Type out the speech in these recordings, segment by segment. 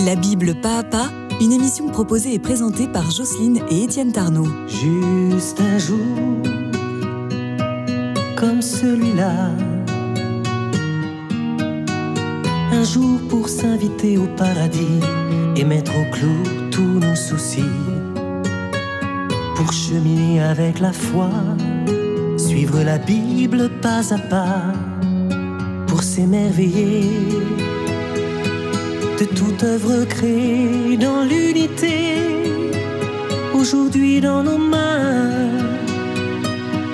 La Bible pas à pas, une émission proposée et présentée par Jocelyne et Étienne Tarnot. Juste un jour comme celui-là. Un jour pour s'inviter au paradis et mettre au clou tous nos soucis. Pour cheminer avec la foi, suivre la Bible pas à pas. Pour s'émerveiller de toute œuvre créée dans l'unité. Aujourd'hui dans nos mains,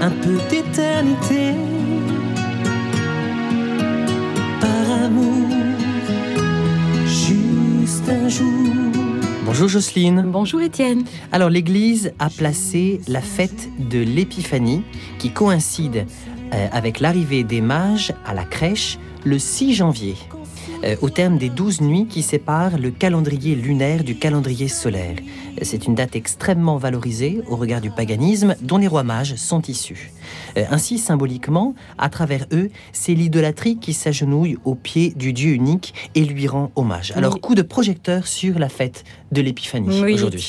un peu d'éternité. Par amour, juste un jour. Bonjour Jocelyne. Bonjour Étienne. Alors l'Église a placé la fête de l'Épiphanie qui coïncide euh, avec l'arrivée des mages à la crèche le 6 janvier. Euh, au terme des douze nuits qui séparent le calendrier lunaire du calendrier solaire. C'est une date extrêmement valorisée au regard du paganisme dont les rois mages sont issus. Euh, Ainsi, symboliquement, à travers eux, c'est l'idolâtrie qui s'agenouille aux pieds du Dieu unique et lui rend hommage. Alors, Oui. coup de projecteur sur la fête de l'Épiphanie Oui, aujourd'hui.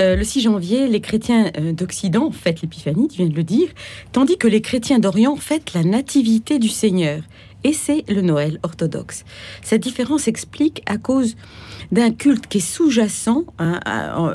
Euh, le 6 janvier, les chrétiens d'Occident fêtent l'Épiphanie, tu viens de le dire, tandis que les chrétiens d'Orient fêtent la nativité du Seigneur. Et c'est le Noël orthodoxe. Cette différence s'explique à cause d'un culte qui est sous-jacent hein,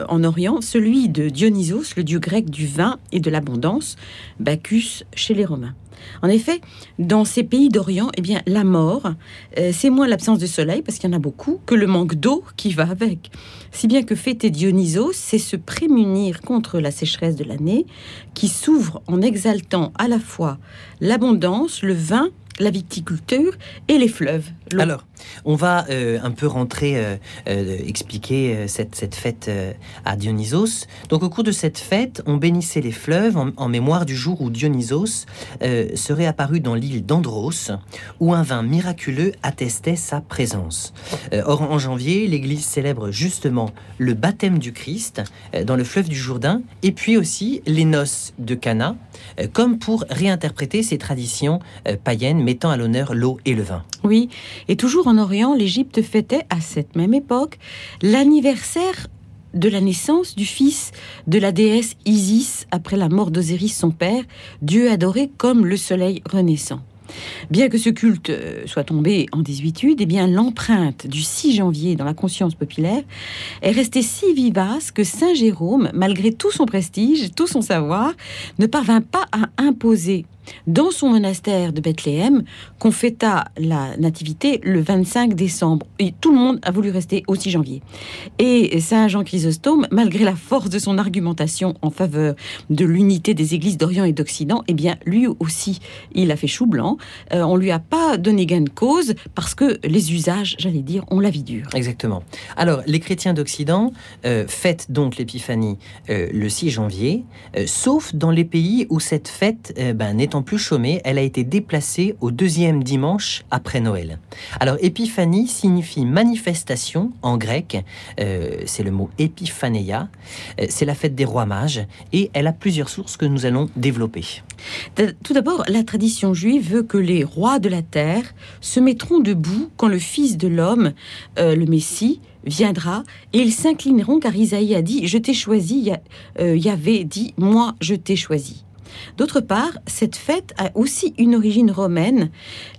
en Orient, celui de Dionysos, le dieu grec du vin et de l'abondance, Bacchus chez les Romains. En effet, dans ces pays d'Orient, eh bien, la mort, euh, c'est moins l'absence de soleil, parce qu'il y en a beaucoup, que le manque d'eau qui va avec. Si bien que fêter Dionysos, c'est se prémunir contre la sécheresse de l'année, qui s'ouvre en exaltant à la fois l'abondance, le vin, la viticulture et les fleuves. Alors, on va euh, un peu rentrer, euh, euh, expliquer cette, cette fête à Dionysos. Donc, au cours de cette fête, on bénissait les fleuves en, en mémoire du jour où Dionysos serait apparu dans l'île d'Andros, où un vin miraculeux attestait sa présence. Or, en janvier, l'Église célèbre justement le baptême du Christ dans le fleuve du Jourdain, et puis aussi les noces de Cana, comme pour réinterpréter ces traditions païennes mettant à l'honneur l'eau et le vin. Oui, et toujours en Orient, l'Égypte fêtait à cette même époque l'anniversaire de la naissance du fils de la déesse Isis après la mort d'Osiris son père, dieu adoré comme le soleil renaissant. Bien que ce culte euh, soit tombé en désuétude, eh bien l'empreinte du 6 janvier dans la conscience populaire est restée si vivace que Saint Jérôme, malgré tout son prestige, tout son savoir, ne parvint pas à imposer dans son monastère de Bethléem qu'on fêta la nativité le 25 décembre. Et tout le monde a voulu rester au 6 janvier. Et Saint Jean Chrysostome, malgré la force de son argumentation en faveur de l'unité des églises d'Orient et d'Occident, eh bien, lui aussi, il a fait chou blanc. Euh, on lui a pas donné gain de cause parce que les usages, j'allais dire, ont la vie dure. Exactement. Alors, les chrétiens d'Occident euh, fêtent donc l'Épiphanie euh, le 6 janvier, euh, sauf dans les pays où cette fête, euh, ben, plus chômée, elle a été déplacée au deuxième dimanche après Noël. Alors, Épiphanie signifie manifestation en grec, euh, c'est le mot épiphanéia, Euh, c'est la fête des rois mages, et elle a plusieurs sources que nous allons développer. Tout d'abord, la tradition juive veut que les rois de la terre se mettront debout quand le Fils de l'homme, euh, le Messie, viendra, et ils s'inclineront car Isaïe a dit, je t'ai choisi, Ya- Yahvé dit, moi je t'ai choisi. D'autre part, cette fête a aussi une origine romaine,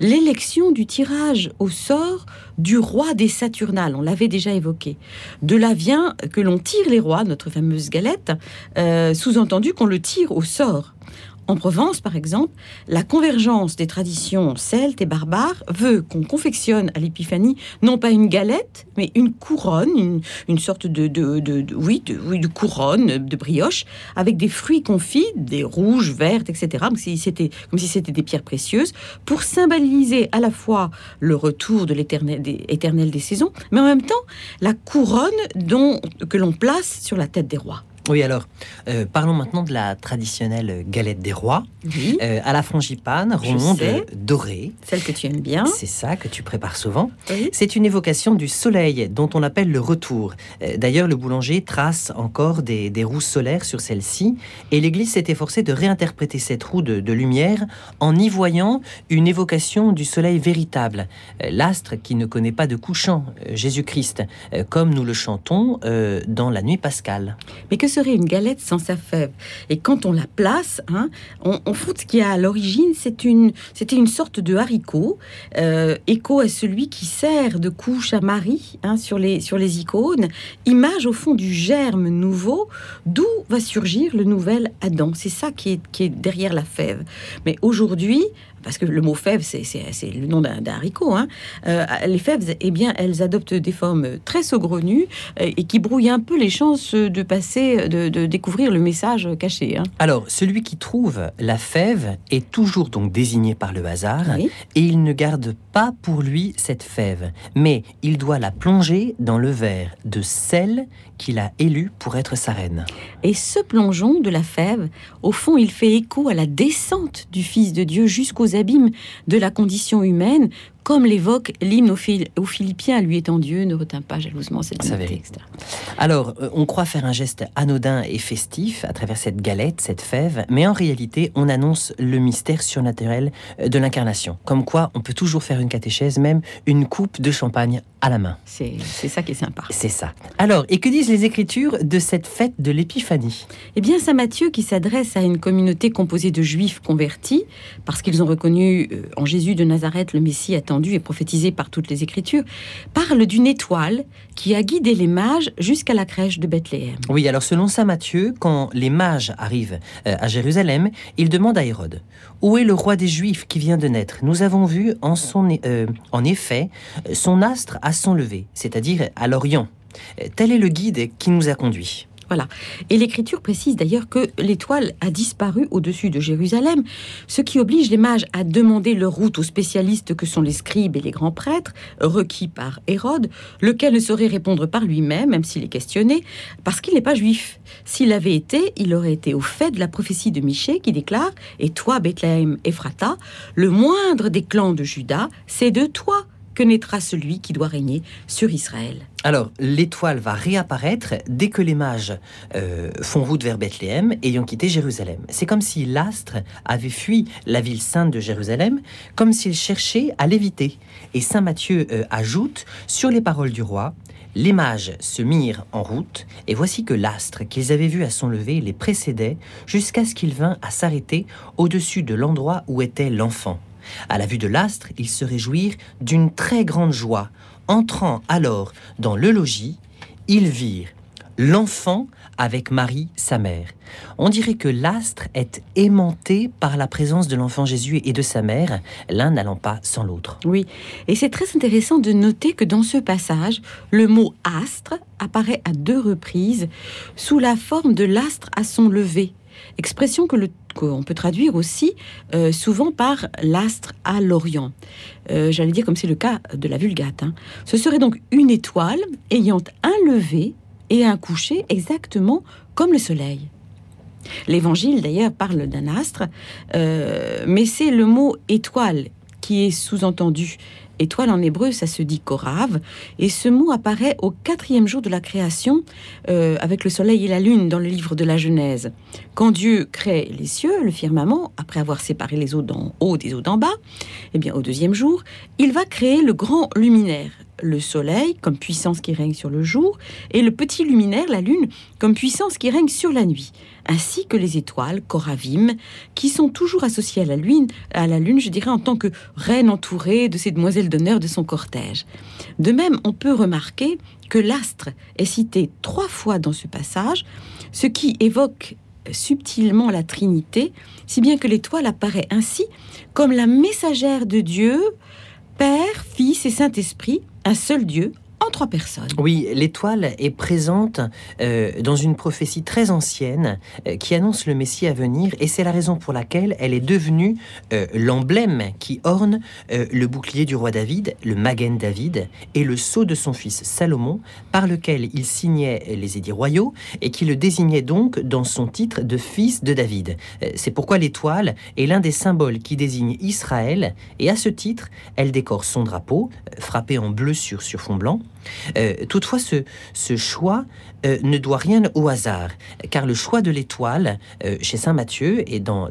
l'élection du tirage au sort du roi des Saturnales, on l'avait déjà évoqué. De là vient que l'on tire les rois, notre fameuse galette, euh, sous-entendu qu'on le tire au sort. En Provence, par exemple, la convergence des traditions celtes et barbares veut qu'on confectionne à l'épiphanie non pas une galette, mais une couronne, une, une sorte de, de, de- de- oui, de, couronne de brioche avec des fruits confits, des rouges, vertes, etc., comme si c'était comme si c'était des pierres précieuses, pour symboliser à la fois le retour de l'éternel des, des saisons, mais en même temps la couronne dont, que l'on place sur la tête des rois. Oui, alors, euh, parlons maintenant de la traditionnelle galette des rois, Oui, euh, à la frangipane, ronde, dorée. celle que tu aimes bien. C'est ça que tu prépares souvent. Oui. C'est une évocation du soleil dont on appelle le retour. Euh, D'ailleurs, le boulanger trace encore des, des roues solaires sur celle-ci et l'Église s'est efforcée de réinterpréter cette roue de, de lumière en y voyant une évocation du soleil véritable, l'astre qui ne connaît pas de couchant, Jésus-Christ, comme nous le chantons dans la nuit pascale. Mais que une galette sans sa fève. Et quand on la place, hein, on, fout ce qu'il y a à l'origine, c'est une, c'était une sorte de haricot, euh, écho à celui qui sert de couche à Marie hein, sur, les, sur les icônes, image au fond du germe nouveau, d'où va surgir le nouvel Adam. C'est ça qui est, qui est derrière la fève. Mais aujourd'hui, parce que le mot fève, c'est, le nom d'un, haricot, hein, euh, les fèves, eh bien, elles adoptent des formes très saugrenues euh, et qui brouillent un peu les chances de passer, de, de découvrir le message caché. hein. Alors, celui qui trouve la fève est toujours donc désigné par le hasard Oui. et il ne garde pas pour lui cette fève, mais il doit la plonger dans le verre de celle qu'il a élue pour être sa reine. Et ce plongeon de la fève, au fond, il fait écho à la descente du Fils de Dieu jusqu'aux abîmes de la condition humaine, comme l'évoque l'hymne aux, Phil- aux Philippiens, lui étant Dieu, ne retint pas jalousement cette vérité. etc. Alors, euh, on croit faire un geste anodin et festif à travers cette galette, cette fève, mais en réalité, on annonce le mystère surnaturel euh, de l'incarnation. Comme quoi, on peut toujours faire une catéchèse, même une coupe de champagne à la main. C'est c'est ça qui est sympa. C'est ça. Alors, et que disent les Écritures de cette fête de l'Épiphanie? Eh bien, Saint Matthieu, qui s'adresse à une communauté composée de juifs convertis, parce qu'ils ont reconnu euh, en Jésus de Nazareth le Messie attendu et prophétisé par toutes les Écritures, parle d'une étoile qui a guidé les mages jusqu'à la crèche de Bethléem. Oui, alors selon saint Matthieu, quand les mages arrivent euh, à Jérusalem, ils demandent à Hérode Où est le roi des Juifs qui vient de naître? Nous avons vu en, son, euh, en effet euh, son astre à son lever, c'est-à-dire à l'Orient. Tel est le guide qui nous a conduits. Et l'Écriture précise d'ailleurs que l'étoile a disparu au-dessus de Jérusalem, ce qui oblige les mages à demander leur route aux spécialistes que sont les scribes et les grands prêtres, requis par Hérode, lequel ne saurait répondre par lui-même, même s'il est questionné, parce qu'il n'est pas juif. S'il avait été, il aurait été au fait de la prophétie de Michée qui déclare Et toi, Bethléem Ephrata, le moindre des clans de Juda, c'est de toi que naîtra celui qui doit régner sur Israël. Alors, l'étoile va réapparaître dès que les mages euh, font route vers Bethléem, ayant quitté Jérusalem. C'est comme si l'astre avait fui la ville sainte de Jérusalem, comme s'il cherchait à l'éviter. Et saint Matthieu euh, ajoute sur les paroles du roi. Les mages se mirent en route, et voici que l'astre qu'ils avaient vu à son lever les précédait jusqu'à ce qu'il vint à s'arrêter au-dessus de l'endroit où était l'enfant. À la vue de l'astre, ils se réjouirent d'une très grande joie. Entrant alors dans le logis, ils virent l'enfant avec Marie, sa mère. On dirait que l'astre est aimanté par la présence de l'enfant Jésus et de sa mère, l'un n'allant pas sans l'autre. Oui, et c'est très intéressant de noter que dans ce passage, le mot astre apparaît à deux reprises sous la forme de l'astre à son lever, expression que qu'on peut traduire aussi euh, souvent par l'astre à l'Orient. Euh, J'allais dire comme c'est le cas de la Vulgate. hein. Ce serait donc une étoile ayant un lever et un coucher exactement comme le Soleil. L'Évangile d'ailleurs parle d'un astre, euh, mais c'est le mot étoile qui est sous-entendu. Étoile en hébreu, ça se dit korav, et ce mot apparaît au quatrième jour de la création euh, avec le soleil et la lune dans le livre de la Genèse. Quand Dieu crée les cieux, le firmament, après avoir séparé les eaux d'en haut des eaux d'en bas, eh bien au deuxième jour, il va créer le grand luminaire, le soleil comme puissance qui règne sur le jour, et le petit luminaire, la lune, comme puissance qui règne sur la nuit, ainsi que les étoiles, Koravim, qui sont toujours associées à la lune, à la lune, je dirais, en tant que reine entourée de ces demoiselles d'honneur de son cortège. De même, on peut remarquer que l'astre est cité trois fois dans ce passage, ce qui évoque subtilement la Trinité, si bien que l'étoile apparaît ainsi comme la messagère de Dieu, Père, Fils et Saint-Esprit, un seul Dieu, en trois personnes. Oui, l'étoile est présente euh, dans une prophétie très ancienne euh, qui annonce le Messie à venir et c'est la raison pour laquelle elle est devenue euh, l'emblème qui orne le bouclier du roi David, le Magen David et le sceau de son fils Salomon par lequel il signait les édits royaux et qui le désignait donc dans son titre de fils de David. C'est pourquoi l'étoile est l'un des symboles qui désigne Israël et à ce titre, elle décore son drapeau, frappé en bleu sur, sur fond blanc. Euh, toutefois, ce, choix euh, ne doit rien au hasard, car le choix de l'étoile euh, chez Saint Matthieu et dans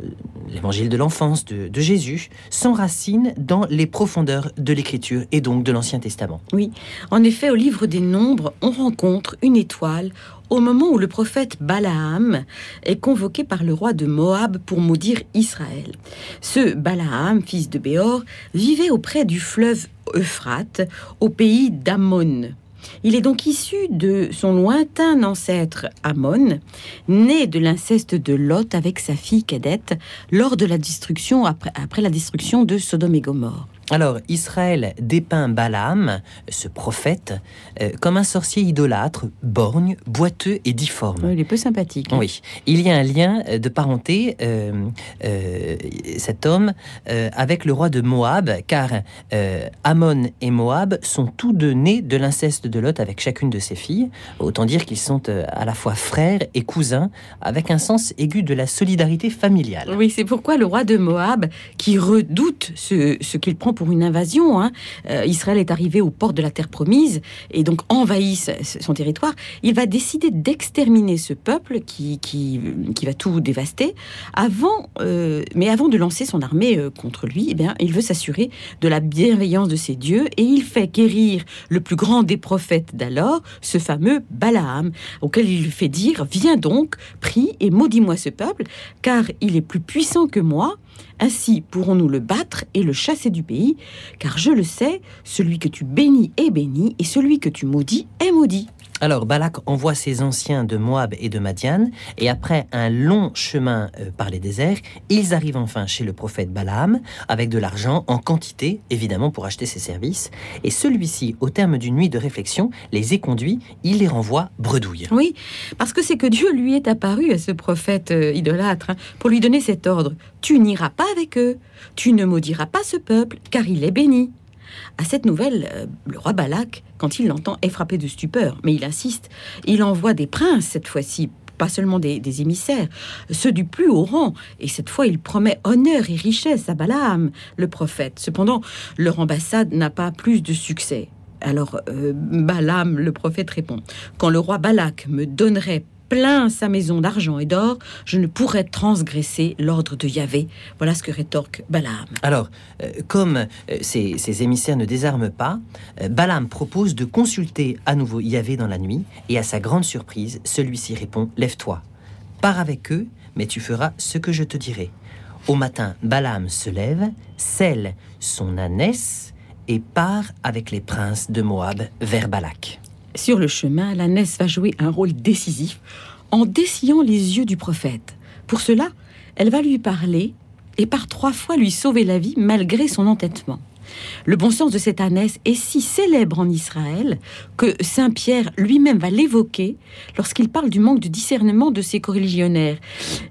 l'évangile de l'enfance de, de Jésus s'enracine dans les profondeurs de l'Écriture et donc de l'Ancien Testament. En effet, au livre des Nombres, on rencontre une étoile au moment où le prophète Balaam est convoqué par le roi de Moab pour maudire Israël. Ce Balaam, fils de Béor, vivait auprès du fleuve Euphrate, au pays d'Ammon. Il est donc issu de son lointain ancêtre Ammon, né de l'inceste de Lot avec sa fille cadette lors de la destruction après, après la destruction de Sodome et Gomorre. Alors, Israël dépeint Balaam, ce prophète, euh, comme un sorcier idolâtre, borgne, boiteux et difforme. Il est peu sympathique. hein. Oui, il y a un lien euh, de parenté, euh, euh, cet homme, avec le roi de Moab, car Ammon et Moab sont tous deux nés de l'inceste de Lot avec chacune de ses filles. Autant dire qu'ils sont à la fois frères et cousins, avec un sens aigu de la solidarité familiale. Oui, c'est pourquoi le roi de Moab, qui redoute ce, ce qu'il prend pour une invasion, hein, euh, Israël est arrivé aux portes de la terre promise et donc envahit son territoire, il va décider d'exterminer ce peuple qui, qui, va tout dévaster. Avant, euh, mais avant de lancer son armée euh, contre lui, eh bien, il veut s'assurer de la bienveillance de ses dieux et il fait guérir le plus grand des prophètes d'alors, ce fameux Balaam, auquel il fait dire Viens donc, prie et maudis-moi ce peuple, car il est plus puissant que moi. Ainsi pourrons-nous le battre et le chasser du pays, car je le sais, celui que tu bénis est béni, et celui que tu maudis est maudit. Alors Balak envoie ses anciens de Moab et de Madian, et après un long chemin euh, par les déserts, ils arrivent enfin chez le prophète Balaam, avec de l'argent en quantité, évidemment pour acheter ses services, et celui-ci, au terme d'une nuit de réflexion, les éconduit, il les renvoie bredouille. Oui, parce que c'est que Dieu lui est apparu à ce prophète euh, idolâtre hein, pour lui donner cet ordre. Tu n'iras pas avec eux, tu ne maudiras pas ce peuple, car il est béni. À cette nouvelle, euh, le roi Balak, quand il l'entend, est frappé de stupeur, mais il insiste. Il envoie des princes cette fois-ci, pas seulement des, émissaires, ceux du plus haut rang, et cette fois il promet honneur et richesse à Balaam, le prophète. Cependant, leur ambassade n'a pas plus de succès. Alors euh, Balaam, le prophète, répond Quand le roi Balak me donnerait plein sa maison d'argent et d'or, je ne pourrais transgresser l'ordre de Yahvé. Voilà ce que rétorque Balaam. Alors, euh, comme euh, ces émissaires ne désarment pas, euh, Balaam propose de consulter à nouveau Yahvé dans la nuit, et à sa grande surprise, celui-ci répond Lève-toi, pars avec eux, mais tu feras ce que je te dirai. Au matin, Balaam se lève, scelle son ânesse et part avec les princes de Moab vers Balak. Sur le chemin, l'ânesse va jouer un rôle décisif en dessillant les yeux du prophète. Pour cela, elle va lui parler et par trois fois lui sauver la vie malgré son entêtement. Le bon sens de cette ânesse est si célèbre en Israël que Saint Pierre lui-même va l'évoquer lorsqu'il parle du manque de discernement de ses coreligionnaires.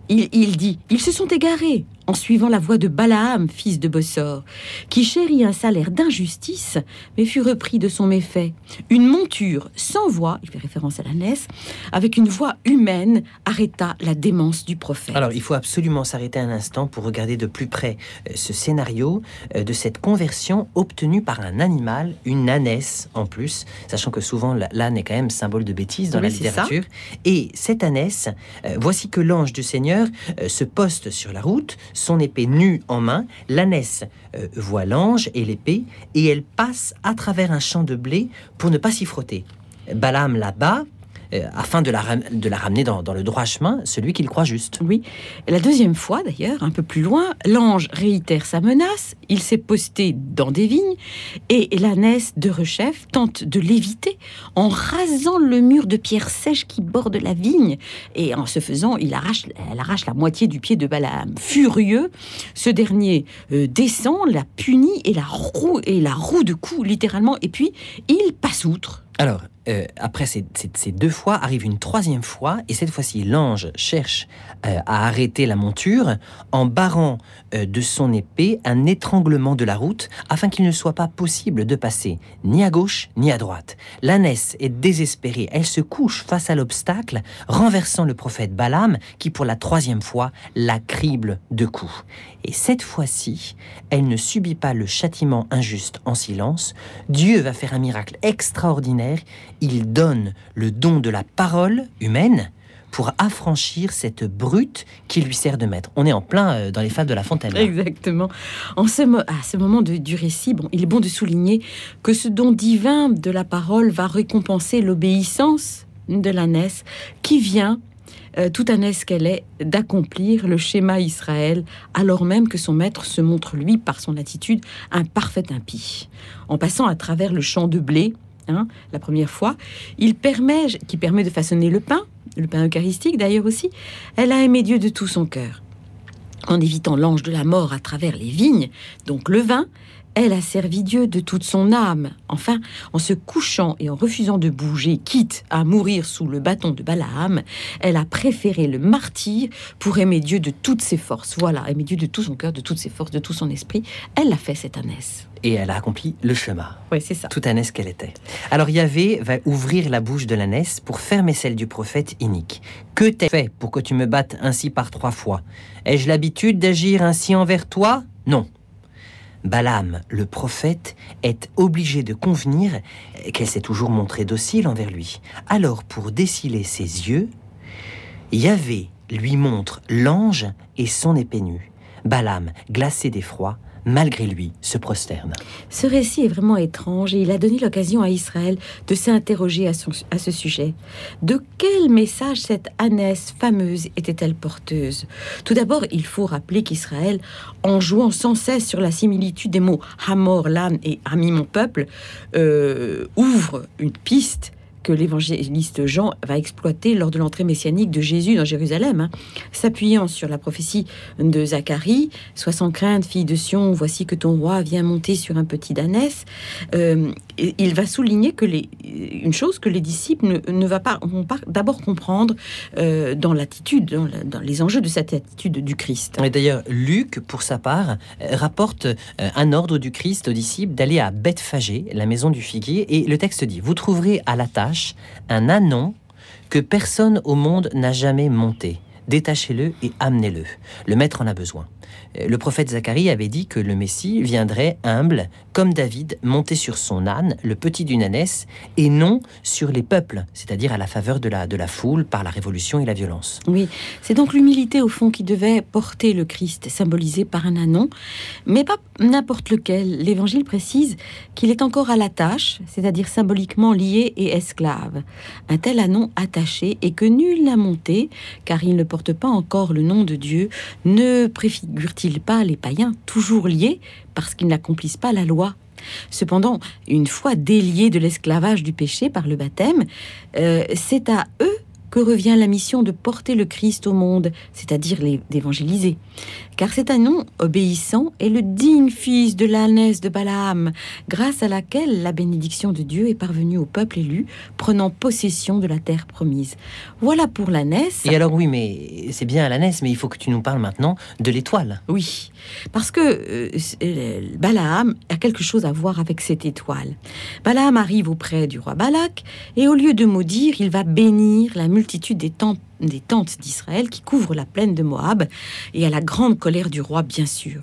Il, il dit Ils se sont égarés en suivant la voie de Balaam, fils de Bossor, qui chérit un salaire d'injustice, mais fut repris de son méfait. Une monture sans voix, il fait référence à l'ânesse, avec une voix humaine, arrêta la démence du prophète. Alors, il faut absolument s'arrêter un instant pour regarder de plus près euh, ce scénario euh, de cette conversion obtenue par un animal, une ânesse en plus, sachant que souvent l'âne est quand même symbole de bêtise dans Oui, la littérature. Et cette ânesse, euh, voici que l'ange du Seigneur se poste sur la route, son épée nue en main. L'ânesse euh, voit l'ange et l'épée, et elle passe à travers un champ de blé pour ne pas s'y frotter. Balaam la bat. Euh, afin de la, ram- de la ramener dans, dans le droit chemin, celui qu'il croit juste. Oui. Et la deuxième fois, d'ailleurs, un peu plus loin, l'ange réitère sa menace. Il s'est posté dans des vignes et l'ânesse de Rechef tente de l'éviter en rasant le mur de pierre sèche qui borde la vigne. Et en ce faisant, il arrache, elle arrache la moitié du pied de Balaam. Furieux, ce dernier euh, descend, la punit et la roue, et la roue de coups, littéralement. Et puis, il passe outre. Alors, euh, après ces, deux fois, arrive une troisième fois, et cette fois-ci, l'ange cherche euh, à arrêter la monture en barrant euh, de son épée un étranglement de la route, afin qu'il ne soit pas possible de passer ni à gauche ni à droite. L'ânesse est désespérée, elle se couche face à l'obstacle, renversant le prophète Balaam, qui pour la troisième fois la crible de coups. Et cette fois-ci, elle ne subit pas le châtiment injuste en silence. Dieu va faire un miracle extraordinaire. Il donne le don de la parole humaine pour affranchir cette brute qui lui sert de maître. On est en plein euh, dans les fables de La Fontaine. Exactement. En à ce moment du récit, bon, il est bon de souligner que ce don divin de la parole va récompenser l'obéissance de l'ânesse qui vient euh, tout un qu'elle est, d'accomplir le schéma Israël, alors même que son maître se montre, lui, par son attitude, un parfait impie. En passant à travers le champ de blé, hein, la première fois, il permet, qui permet de façonner le pain, le pain eucharistique d'ailleurs aussi, elle a aimé Dieu de tout son cœur. En évitant l'ange de la mort à travers les vignes, donc le vin, elle a servi Dieu de toute son âme. Enfin, en se couchant et en refusant de bouger, quitte à mourir sous le bâton de Balaam, elle a préféré le martyr pour aimer Dieu de toutes ses forces. Voilà, aimer Dieu de tout son cœur, de toutes ses forces, de tout son esprit. Elle l'a fait, cette ânesse. Et elle a accompli le chemin. Oui, c'est ça. Toute ânesse qu'elle était. Alors Yahvé va ouvrir la bouche de l'ânesse pour fermer celle du prophète inique. Que t'ai fait pour que tu me battes ainsi par trois fois? Ai-je l'habitude d'agir ainsi envers toi? Non. Balaam, le prophète, est obligé de convenir qu'elle s'est toujours montrée docile envers lui. Alors, pour déciler ses yeux, Yahvé lui montre l'ange et son épée nue. Balaam, glacé d'effroi, malgré lui, se prosterne. Ce récit est vraiment étrange et il a donné l'occasion à Israël de s'interroger à, ce sujet. De quel message cette ânesse fameuse était-elle porteuse? Tout d'abord, il faut rappeler qu'Israël, en jouant sans cesse sur la similitude des mots Hamor, l'âne et Ami, mon peuple, euh, ouvre une piste que l'évangéliste Jean va exploiter lors de l'entrée messianique de Jésus dans Jérusalem, hein. s'appuyant sur la prophétie de Zacharie, Sois sans crainte, fille de Sion, voici que ton roi vient monter sur un petit danès. Euh, il va souligner que les, une chose que les disciples ne, va pas, vont pas d'abord comprendre euh, dans l'attitude, dans, les enjeux de cette attitude du Christ. Et d'ailleurs, Luc, pour sa part, euh, rapporte un ordre du Christ aux disciples d'aller à Bethphagée, la maison du figuier, et le texte dit Vous trouverez à la tâche un anon que personne au monde n'a jamais monté. Détachez-le et amenez-le. Le maître en a besoin. Euh, le prophète Zacharie avait dit que le Messie viendrait humble, comme David, monté sur son âne, le petit d'une ânesse, et non sur les peuples, c'est-à-dire à la faveur de la, de la foule par la révolution et la violence. Oui, c'est donc l'humilité au fond qui devait porter le Christ, symbolisé par un anon, mais pas n'importe lequel. L'Évangile précise qu'il est encore à la tâche, c'est-à-dire symboliquement lié et esclave. Un tel anon attaché et que nul n'a monté, car il ne porte pas encore le nom de Dieu, ne préfigure-t-il pas les païens toujours liés parce qu'ils n'accomplissent pas la loi? Cependant, une fois déliés de l'esclavage du péché par le baptême, euh, c'est à eux que revient la mission de porter le Christ au monde, c'est-à-dire d'évangéliser. Car c'est un nom obéissant est le digne fils de l'ânesse de Balaam, grâce à laquelle la bénédiction de Dieu est parvenue au peuple élu, prenant possession de la terre promise. Voilà pour l'ânesse. Et alors oui, mais c'est bien l'ânesse, mais il faut que tu nous parles maintenant de l'étoile. Oui, parce que euh, euh, Balaam a quelque chose à voir avec cette étoile. Balaam arrive auprès du roi Balak, et au lieu de maudire, il va bénir la multitude des, des tentes d'Israël qui couvrent la plaine de Moab, et à la grande colère du roi, bien sûr.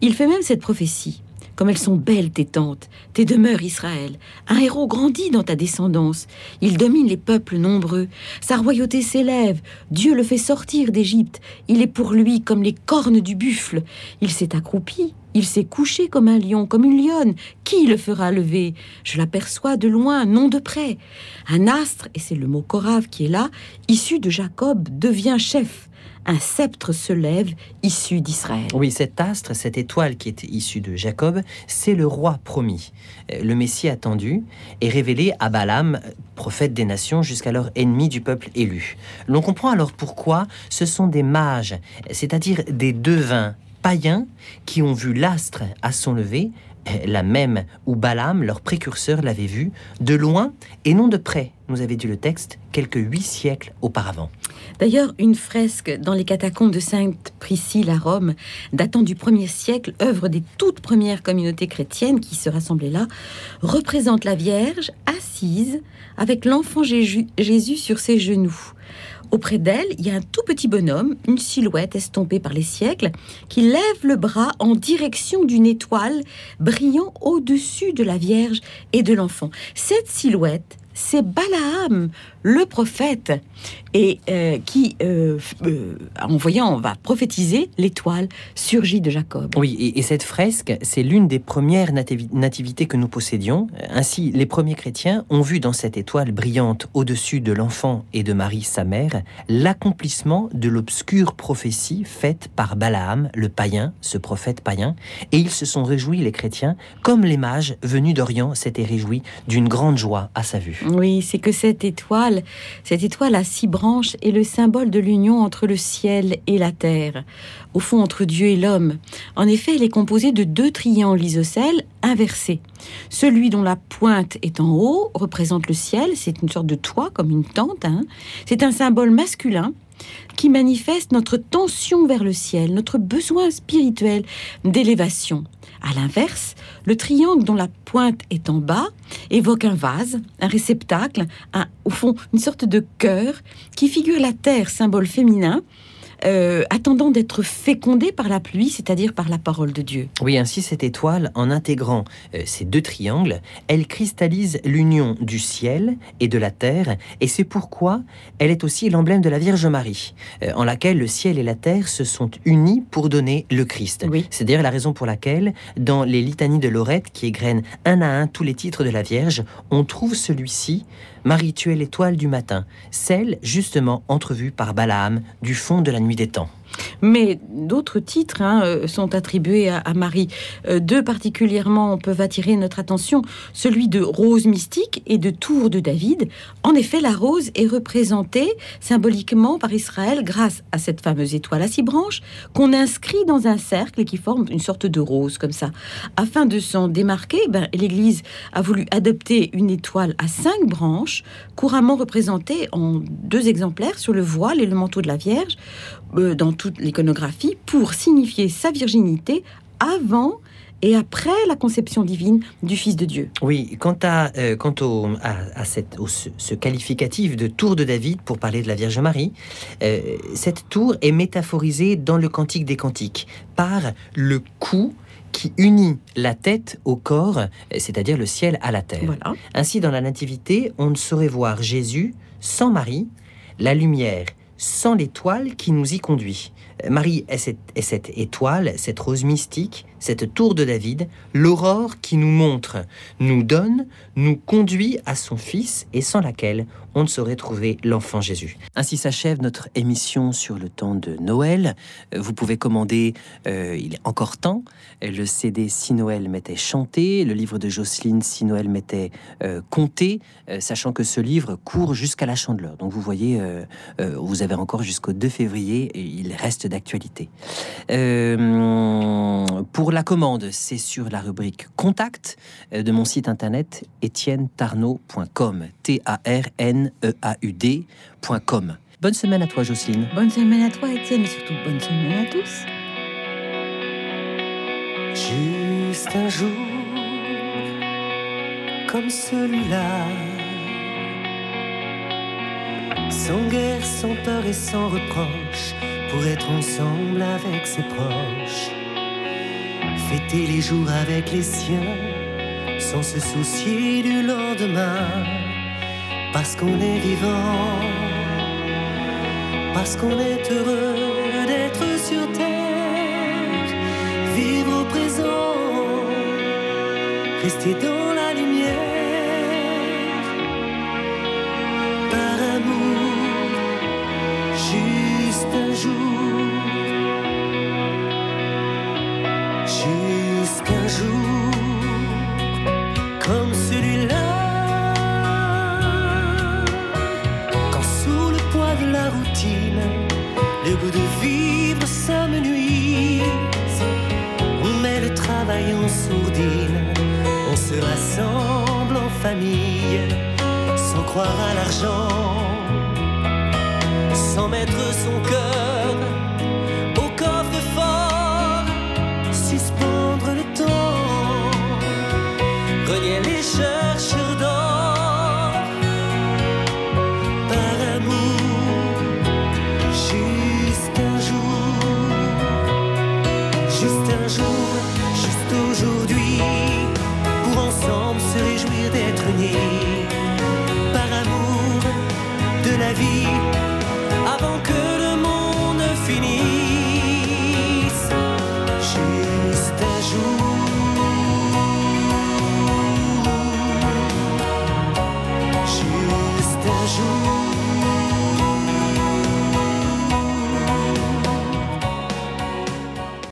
Il fait même cette prophétie. Comme elles sont belles tes tentes, tes demeures Israël. Un héros grandit dans ta descendance. Il domine les peuples nombreux. Sa royauté s'élève. Dieu le fait sortir d'Égypte. Il est pour lui comme les cornes du buffle. Il s'est accroupi. Il s'est couché comme un lion, comme une lionne. Qui le fera lever? Je l'aperçois de loin, non de près. Un astre, et c'est le mot Korave qui est là, issu de Jacob, devient chef un sceptre se lève issu d'Israël. Oui, cet astre, cette étoile qui est issue de Jacob, c'est le roi promis. Euh, le Messie attendu est révélé à Balaam, prophète des nations, jusqu'alors ennemi du peuple élu. L'on comprend alors pourquoi ce sont des mages, c'est-à-dire des devins païens qui ont vu l'astre à son lever la même où Balaam, leur précurseur, l'avait vue, de loin et non de près, nous avait dit le texte, quelques huit siècles auparavant. D'ailleurs, une fresque dans les catacombes de Sainte Priscille à Rome, datant du 1er siècle, œuvre des toutes premières communautés chrétiennes qui se rassemblaient là, représente la Vierge assise avec l'enfant Jésus sur ses genoux. Auprès d'elle, il y a un tout petit bonhomme, une silhouette estompée par les siècles, qui lève le bras en direction d'une étoile brillant au-dessus de la Vierge et de l'enfant. Cette silhouette, c'est Balaam, le prophète, et euh, qui, euh, euh, en voyant, va prophétiser l'étoile surgit de Jacob. Oui, et, cette fresque, c'est l'une des premières nativités que nous possédions. Ainsi, les premiers chrétiens ont vu dans cette étoile brillante au-dessus de l'enfant et de Marie, sa mère, l'accomplissement de l'obscure prophétie faite par Balaam, le païen, ce prophète païen, et ils se sont réjouis, les chrétiens, comme les mages venus d'Orient s'étaient réjouis d'une grande joie à sa vue. Oui, c'est que cette étoile, cette étoile à six branches est le symbole de l'union entre le ciel et la terre, au fond entre Dieu et l'homme. En effet, elle est composée de deux triangles isocèles inversés. Celui dont la pointe est en haut représente le ciel, c'est une sorte de toit comme une tente. Hein. C'est un symbole masculin qui manifeste notre tension vers le ciel, notre besoin spirituel d'élévation. À l'inverse, le triangle dont la pointe est en bas évoque un vase, un réceptacle, au fond une sorte de cœur qui figure la terre, symbole féminin, euh, attendant d'être fécondée par la pluie, c'est-à-dire par la parole de Dieu. Oui, ainsi cette étoile, en intégrant euh, ces deux triangles, elle cristallise l'union du ciel et de la terre, et c'est pourquoi elle est aussi l'emblème de la Vierge Marie, euh, en laquelle le ciel et la terre se sont unis pour donner le Christ. C'est d'ailleurs la raison pour laquelle, dans les litanies de Lorette, qui égrènent un à un tous les titres de la Vierge, on trouve celui-ci Marie, tu es l'étoile du matin, celle justement entrevue par Balaam du fond de la nuit des temps. Mais d'autres titres hein, euh, sont attribués à, Marie. Euh, deux particulièrement peuvent attirer notre attention, celui de rose mystique et de tour de David. En effet, la rose est représentée symboliquement par Israël grâce à cette fameuse étoile à six branches qu'on inscrit dans un cercle et qui forme une sorte de rose comme ça. Afin de s'en démarquer, ben, l'Église a voulu adopter une étoile à cinq branches, couramment représentée en deux exemplaires sur le voile et le manteau de la Vierge, euh, dans toute l'iconographie pour signifier sa virginité avant et après la conception divine du Fils de Dieu. Oui, quant à, euh, quant au, à, cette, ce, qualificatif de tour de David pour parler de la Vierge Marie, euh, cette tour est métaphorisée dans le Cantique des Cantiques par le cou qui unit la tête au corps, c'est-à-dire le ciel à la terre. Ainsi, dans la Nativité, on ne saurait voir Jésus sans Marie, la lumière sans l'étoile qui nous y conduit. Marie est cette, étoile, cette rose mystique, cette tour de David, l'aurore qui nous montre, nous donne, nous conduit à son Fils et sans laquelle on ne saurait trouver l'enfant Jésus. Ainsi s'achève notre émission sur le temps de Noël. Euh, vous pouvez commander, euh, il est encore temps, le CD Si Noël m'était chanté, le livre de Jocelyne Si Noël m'était euh, compté, sachant que ce livre court jusqu'à la chandeleur. Donc vous voyez, vous avez encore jusqu'au 2 février et il reste d'actualité. pour la commande, c'est sur la rubrique Contact de mon site internet etiennetarnaud.com. T-A-R-N E-A-U-D.com. Bonne semaine à toi, Jocelyne. Bonne semaine à toi, Étienne, et surtout bonne semaine à tous. Juste un jour comme celui-là, sans guerre, sans peur et sans reproche, pour être ensemble avec ses proches, fêter les jours avec les siens, sans se soucier du lendemain. Parce qu'on est vivant, parce qu'on est heureux d'être sur terre, vivre au présent, croire l'argent,